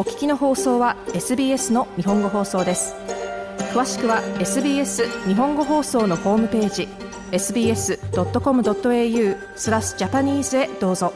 お聞きの放送は SBS の日本語放送です詳しくは SBS 日本語放送のホームページ sbs.com.au スラスジャパニーズへどうぞ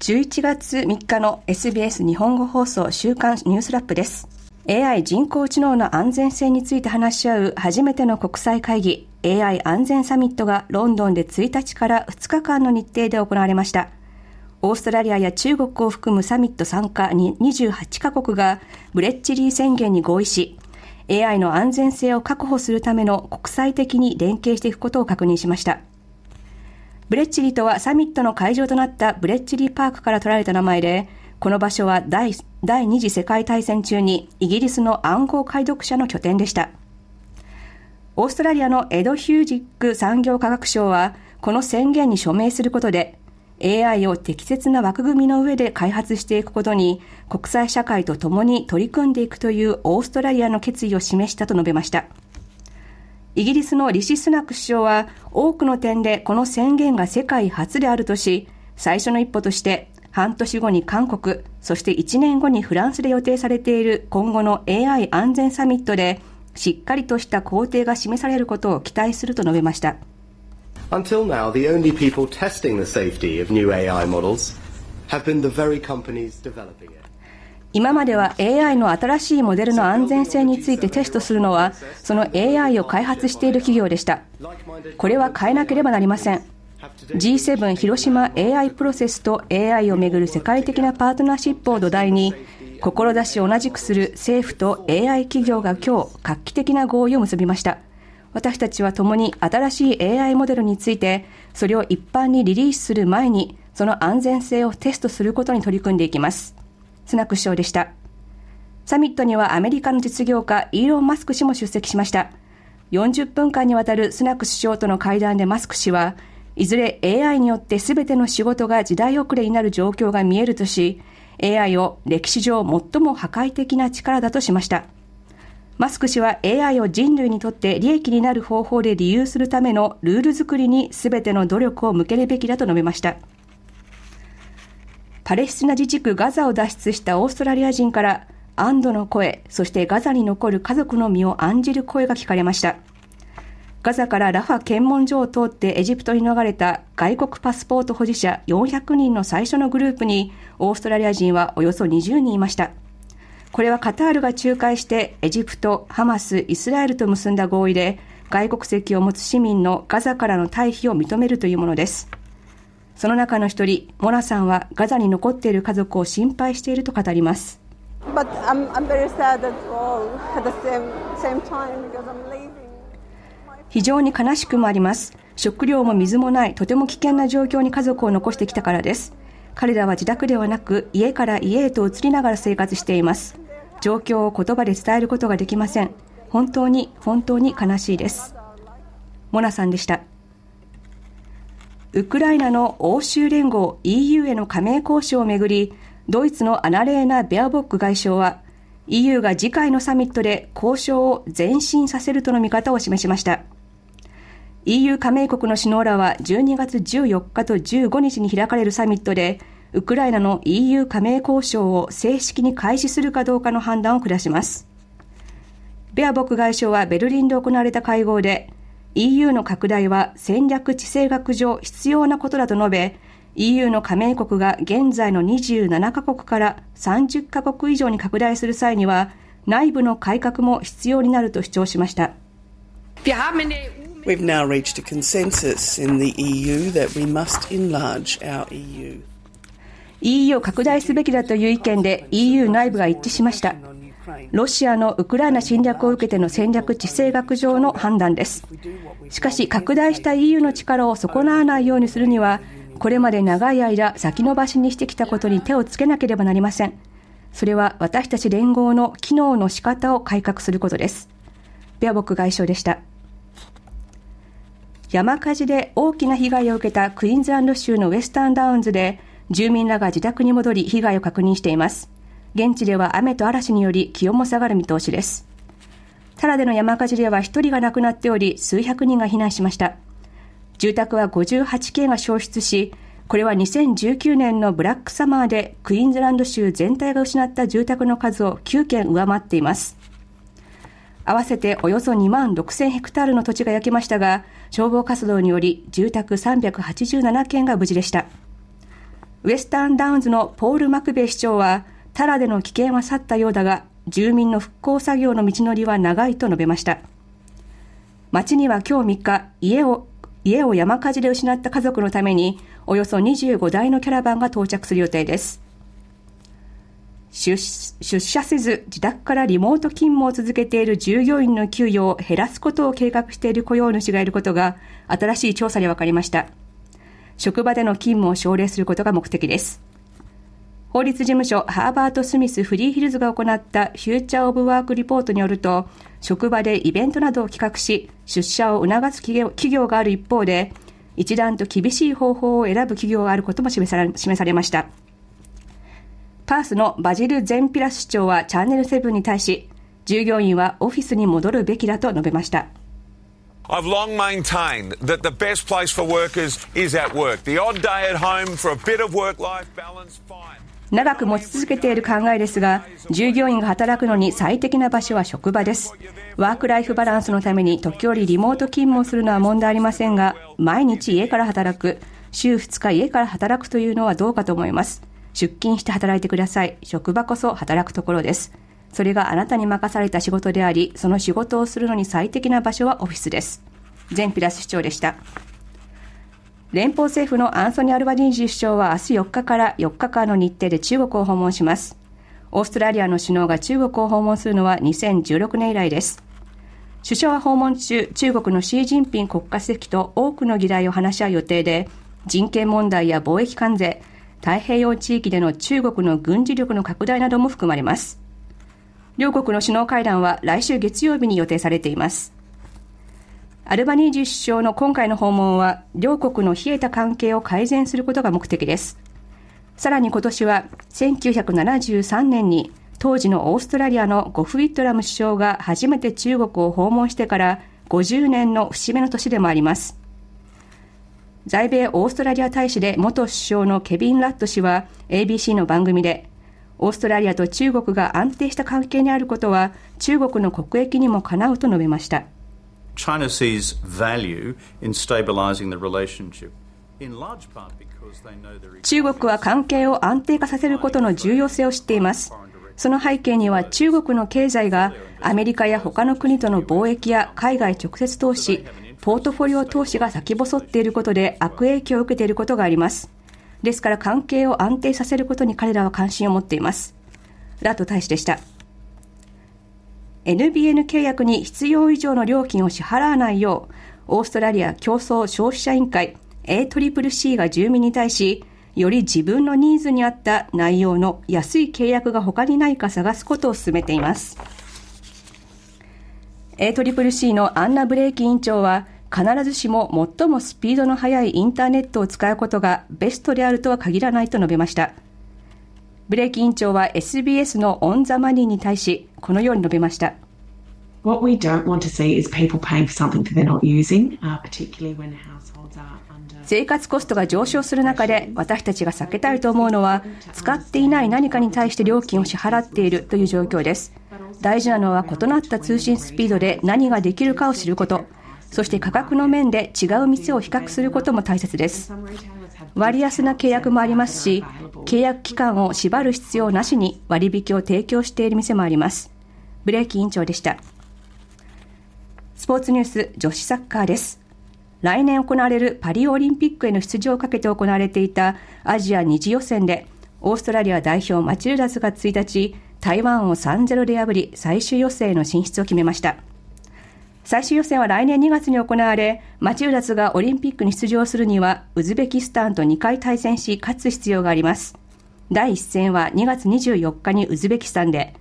11月3日の SBS 日本語放送週刊ニュースラップです。AI 人工知能の安全性について話し合う初めての国際会議 AI 安全サミットがロンドンで1日から2日間の日程で行われました。オーストラリアや中国を含むサミット参加に28カ国がブレッチリー宣言に合意し、AI の安全性を確保するための国際的に連携していくことを確認しました。ブレッチリーとはサミットの会場となったブレッチリーパークから取られた名前で、この場所は第第二次世界大戦中にイギリスの暗号解読者の拠点でした。オーストラリアのエド・ヒュージック産業科学省は、この宣言に署名することで、AI を適切な枠組みの上で開発していくことに、国際社会と共に取り組んでいくというオーストラリアの決意を示したと述べました。イギリスのリシ・スナク首相は多くの点でこの宣言が世界初であるとし、最初の一歩として半年後に韓国、そして1年後にフランスで予定されている今後の AI 安全サミットでしっかりとした工程が示されることを期待すると述べました。Until now, the only people testing the safety of new AI models have been the very companies developing it. 今までは AI の新しいモデルの安全性についてテストするのは、その AI を開発している企業でした。これは変えなければなりません。G7 広島 AI プロセスと AI をめぐる世界的なパートナーシップを土台に、志を同じくする政府と AI 企業が今日、画期的な合意を結びました。私たちは共に新しい AI モデルについて、それを一般にリリースする前に、その安全性をテストすることに取り組んでいきます。スナック首相でした。サミットにはアメリカの実業家イーロン・マスク氏も出席しました。40分間にわたるスナック首相との会談でマスク氏は、いずれ AI によって全ての仕事が時代遅れになる状況が見えるとし、AI を歴史上最も破壊的な力だとしました。マスク氏は AI を人類にとって利益になる方法で利用するためのルール作りに全ての努力を向けるべきだと述べました。パレスチナ自治区ガザを脱出したオーストラリア人から安堵の声、そしてガザに残る家族の身を案じる声が聞かれました。ガザからラファ検問所を通ってエジプトに逃れた外国パスポート保持者400人の最初のグループにオーストラリア人はおよそ20人いました。これはカタールが仲介してエジプト、ハマス、イスラエルと結んだ合意で外国籍を持つ市民のガザからの退避を認めるというものです。その中の一人、モナさんはガザに残っている家族を心配していると語ります。非常に悲しくもあります。食料も水もない、とても危険な状況に家族を残してきたからです。彼らは自宅ではなく、家から家へと移りながら生活しています。状況を言葉で伝えることができません。本当に、本当に悲しいです。モナさんでした。ウクライナの欧州連合 EU への加盟交渉をめぐり、ドイツのアナレーナ・ベアボック外相は、EU が次回のサミットで交渉を前進させるとの見方を示しました。EU 加盟国の首脳らは12月14日と15日に開かれるサミットで、ウクライナの EU 加盟交渉を正式に開始するかどうかの判断を下します。ベアボック外相はベルリンで行われた会合で、EU の拡大は戦略地政学上必要なことだと述べ、EU の加盟国が現在の27カ国から30カ国以上に拡大する際には、内部の改革も必要になると主張しました。We've now reached a consensus in the EU that we must enlarge our EU. EU を拡大すべきだという意見で EU 内部が一致しました。ロシアのウクライナ侵略を受けての戦略地政学上の判断です。しかし、拡大した EU の力を損なわないようにするには、これまで長い間先延ばしにしてきたことに手をつけなければなりません。それは私たち連合の機能の仕方を改革することです。ベアボック外相でした。山火事で大きな被害を受けたクイーンズランド州のウェスタンダウンズで住民らが自宅に戻り被害を確認しています。現地では雨と嵐により気温も下がる見通しです。タラでの山火事では1人が亡くなっており、数百人が避難しました。住宅は58件が焼失し、これは2019年のブラックサマーでクイーンズランド州全体が失った住宅の数を9件上回っています。合わせておよそ2万6000ヘクタールの土地が焼けましたが、消防活動により住宅387件が無事でした。ウェスタンダウンズのポール・マクベイ市長は、タラでの危険は去ったようだが、住民の復興作業の道のりは長いと述べました。町には今日3日、家を家を山火事で失った家族のためにおよそ25台のキャラバンが到着する予定です。出社せず自宅からリモート勤務を続けている従業員の給与を減らすことを計画している雇用主がいることが新しい調査で分かりました。職場での勤務を奨励することが目的です。法律事務所ハーバート・スミス・フリーヒルズが行ったフューチャー・オブ・ワーク・リポートによると、職場でイベントなどを企画し、出社を促す企業がある一方で、一段と厳しい方法を選ぶ企業があることも示され示されました。パースのバジル・ゼンピラス市長はチャンネル7に対し、従業員はオフィスに戻るべきだと述べました。I've long maintained that the best place for workers is at work. The odd day at home for a bit of work-life balance, fine. 長く持ち続けている考えですが、従業員が働くのに最適な場所は職場です。ワークライフバランスのために時折リモート勤務をするのは問題ありませんが、毎日家から働く、週2日家から働くというのはどうかと思います。出勤して働いてください。職場こそ働くところです。それがあなたに任された仕事であり、その仕事をするのに最適な場所はオフィスです。全ピラス市長でした。連邦政府のアンソニー・アルバニージー首相は明日4日から4日間の日程で中国を訪問します。オーストラリアの首脳が中国を訪問するのは2016年以来です。首相は訪問中、中国のシー・ジンピン国家主席と多くの議題を話し合う予定で、人権問題や貿易関税、太平洋地域での中国の軍事力の拡大なども含まれます。両国の首脳会談は来週月曜日に予定されています。アルバニージー首相の今回の訪問は、両国の冷えた関係を改善することが目的です。さらに今年は、1973年に、当時のオーストラリアのゴフ・ウィットラム首相が初めて中国を訪問してから50年の節目の年でもあります。在米オーストラリア大使で元首相のケビン・ラット氏は ABC の番組で、オーストラリアと中国が安定した関係にあることは中国の国益にもかなうと述べました。China sees value in stabilizing the relationship. 中国は関係を安定化させることの重要性を知っています。その背景には中国の経済がアメリカや他の国との貿易や海外直接投資、ポートフォリオ投資が先細っていることで悪影響を受けていることがあります。ですから関係を安定させることに彼らは関心を持っています。ラト大使でした。NBN 契約に必要以上の料金を支払わないよう、オーストラリア競争消費者委員会 ACCC が住民に対し、より自分のニーズに合った内容の安い契約が他にないか探すことを進めています。ACCC のアンナ・ブレイキ委員長は、必ずしも最もスピードの速いインターネットを使うことがベストであるとは限らないと述べました。ブレイキ委員長は SBS のオン・ザ・マニーに対し、このように述べました。What we don't want to see is people paying for something that they're not using, uh, particularly when households are 生活コストが上昇する中で私たちが避けたいと思うのは使っていない何かに対して料金を支払っているという状況です大事なのは異なった通信スピードで何ができるかを知ることそして価格の面で違う店を比較することも大切です割安な契約もありますし契約期間を縛る必要なしに割引を提供している店もありますブレーキ委員長でしたスポーツニュース女子サッカーです。来年行われるパリオリンピックへの出場をかけて行われていたアジア2次予選で、オーストラリア代表マチルダスが1日、台湾を3-0で破り、最終予選への進出を決めました。最終予選は来年2月に行われ、マチルダスがオリンピックに出場するには、ウズベキスタンと2回対戦し、勝つ必要があります。第1戦は2月24日にウズベキスタンで、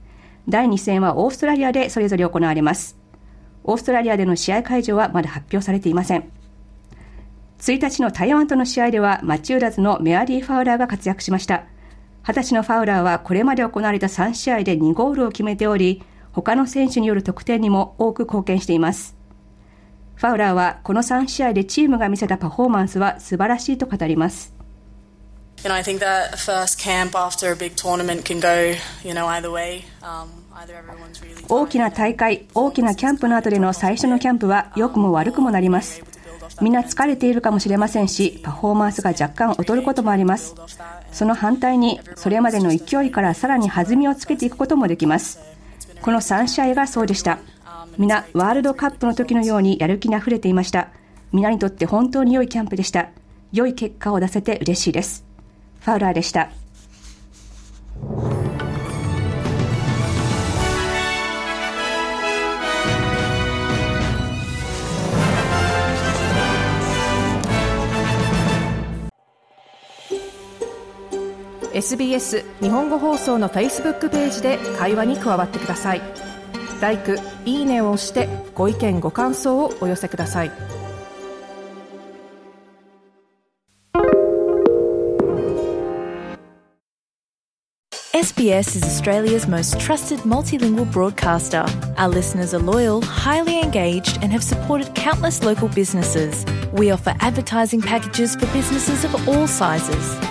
第2戦はオーストラリアでそれぞれ行われます。オーストラリアでの試合会場はまだ発表されていません。1日の台湾との試合では、マチューラズのメアリー・ファウラーが活躍しました。20歳のファウラーはこれまで行われた3試合で2ゴールを決めており、他の選手による得点にも多く貢献しています。ファウラーはこの3試合でチームが見せたパフォーマンスは素晴らしいと語ります。大きな大会、大きなキャンプの後での最初のキャンプは良くも悪くもなります。みんな疲れているかもしれませんし、パフォーマンスが若干劣ることもあります。その反対に、それまでの勢いからさらに弾みをつけていくこともできます。この3試合がそうでした。皆、ワールドカップの時のようにやる気に溢れていました。皆にとって本当に良いキャンプでした。良い結果を出せて嬉しいです。ファウラーでした。SBS 日本語放送の Facebook ページで会話に加わってください。like、いいねを押してご意見ご感想をお寄せください。SBS is Australia's most trusted multilingual broadcaster. Our listeners are loyal, highly engaged, and have supported countless local businesses. We offer advertising packages for businesses of all sizes.